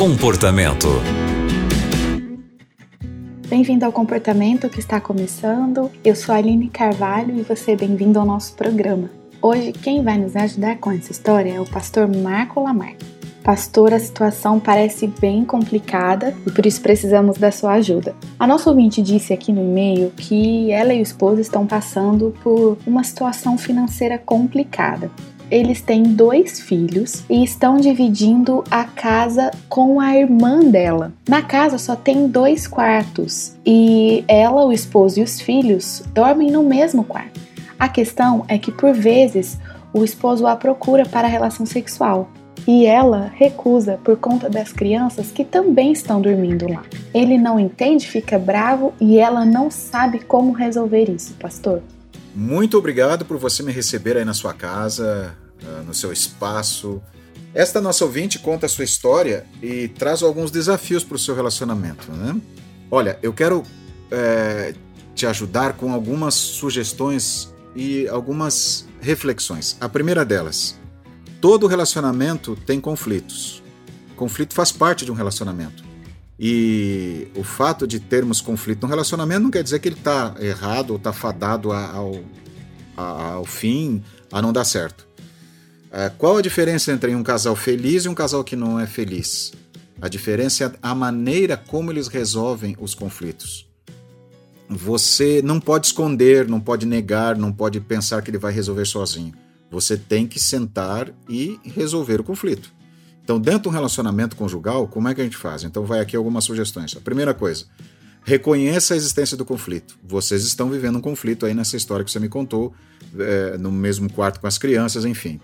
Comportamento. Bem-vindo ao Comportamento que está começando. Eu sou a Aline Carvalho e você é bem-vindo ao nosso programa. Hoje, quem vai nos ajudar com essa história é o pastor Marco Lamarck. Pastor, a situação parece bem complicada e por isso precisamos da sua ajuda. A nossa ouvinte disse aqui no e-mail que ela e o esposo estão passando por uma situação financeira complicada eles têm dois filhos e estão dividindo a casa com a irmã dela. Na casa só tem dois quartos e ela, o esposo e os filhos dormem no mesmo quarto. A questão é que por vezes o esposo a procura para a relação sexual e ela recusa por conta das crianças que também estão dormindo lá. Ele não entende, fica bravo e ela não sabe como resolver isso, pastor. Muito obrigado por você me receber aí na sua casa, ah, no seu espaço. Esta nossa ouvinte conta a sua história e traz alguns desafios para o seu relacionamento. Né? Olha, eu quero é, te ajudar com algumas sugestões e algumas reflexões. A primeira delas: todo relacionamento tem conflitos. conflito faz parte de um relacionamento. E o fato de termos conflito no relacionamento não quer dizer que ele está errado ou está fadado ao, ao fim, a não dar certo. É, qual a diferença entre um casal feliz e um casal que não é feliz? A diferença é a maneira como eles resolvem os conflitos. Você não pode esconder, não pode negar, não pode pensar que ele vai resolver sozinho. Você tem que sentar e resolver o conflito. Então, dentro do relacionamento conjugal, como é que a gente faz? Então, vai aqui algumas sugestões. A primeira coisa, reconheça a existência do conflito. Vocês estão vivendo um conflito aí nessa história que você me contou, é, no mesmo quarto com as crianças, enfim.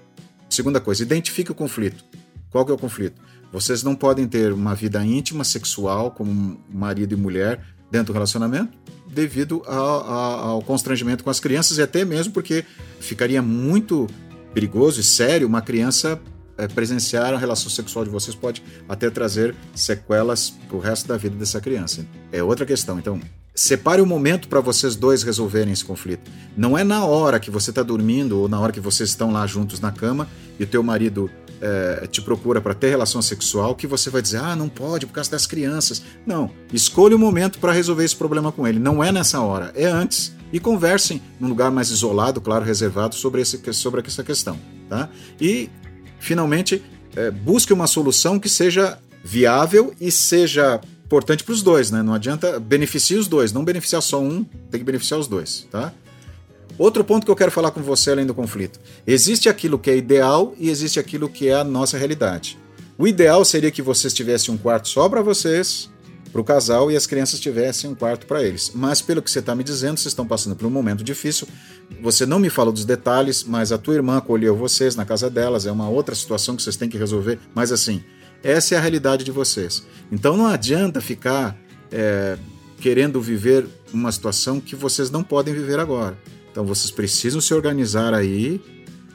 Segunda coisa, identifique o conflito. Qual que é o conflito? Vocês não podem ter uma vida íntima, sexual, como marido e mulher, dentro do relacionamento, devido ao constrangimento com as crianças e até mesmo porque ficaria muito perigoso e sério uma criança é, presenciar a relação sexual de vocês pode até trazer sequelas para o resto da vida dessa criança. É outra questão. Então, separe o momento para vocês dois resolverem esse conflito. Não é na hora que você está dormindo ou na hora que vocês estão lá juntos na cama e o teu marido é, te procura para ter relação sexual que você vai dizer, ah, não pode por causa das crianças. Não, escolha o momento para resolver esse problema com ele. Não é nessa hora, é antes. E conversem num lugar mais isolado, claro, reservado sobre, esse, sobre essa questão. Tá? E, finalmente, é, busque uma solução que seja viável e seja importante para os dois, né? Não adianta beneficiar os dois, não beneficiar só um, tem que beneficiar os dois, tá? Outro ponto que eu quero falar com você além do conflito. Existe aquilo que é ideal e existe aquilo que é a nossa realidade. O ideal seria que vocês tivessem um quarto só para vocês, para o casal, e as crianças tivessem um quarto para eles. Mas pelo que você está me dizendo, vocês estão passando por um momento difícil. Você não me falou dos detalhes, mas a tua irmã acolheu vocês na casa delas. É uma outra situação que vocês têm que resolver. Mas assim, essa é a realidade de vocês. Então não adianta ficar é, querendo viver uma situação que vocês não podem viver agora. Então vocês precisam se organizar aí,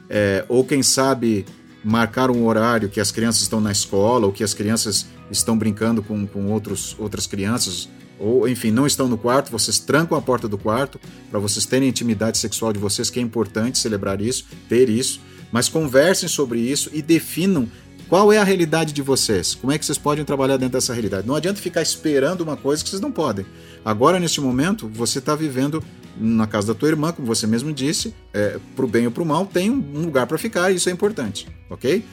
é, ou quem sabe marcar um horário que as crianças estão na escola, ou que as crianças estão brincando com, com outros, outras crianças, ou enfim, não estão no quarto, vocês trancam a porta do quarto para vocês terem intimidade sexual de vocês, que é importante celebrar isso, ter isso, mas conversem sobre isso e definam qual é a realidade de vocês? Como é que vocês podem trabalhar dentro dessa realidade? Não adianta ficar esperando uma coisa que vocês não podem. Agora, neste momento, você está vivendo na casa da tua irmã, como você mesmo disse, é, para o bem ou para o mal, tem um lugar para ficar e isso é importante, ok?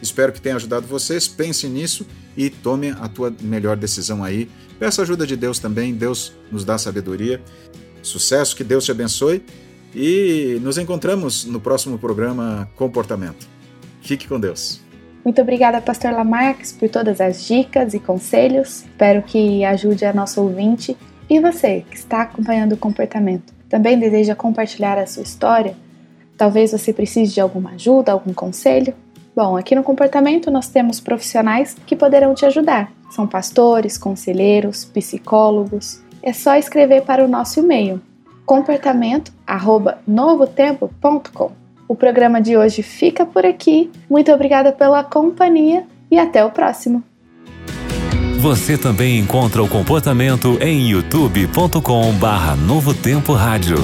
Espero que tenha ajudado vocês. Pense nisso e tome a tua melhor decisão aí. Peça ajuda de Deus também. Deus nos dá sabedoria. Sucesso, que Deus te abençoe. E nos encontramos no próximo programa Comportamento. Fique com Deus. Muito obrigada, Pastor Lamarques, por todas as dicas e conselhos. Espero que ajude a nossa ouvinte e você que está acompanhando o comportamento. Também deseja compartilhar a sua história? Talvez você precise de alguma ajuda, algum conselho? Bom, aqui no comportamento nós temos profissionais que poderão te ajudar. São pastores, conselheiros, psicólogos. É só escrever para o nosso e-mail comportamento@novotempo.com. O programa de hoje fica por aqui. Muito obrigada pela companhia e até o próximo. Você também encontra o comportamento em youtube.com/barra Novo Tempo Rádio.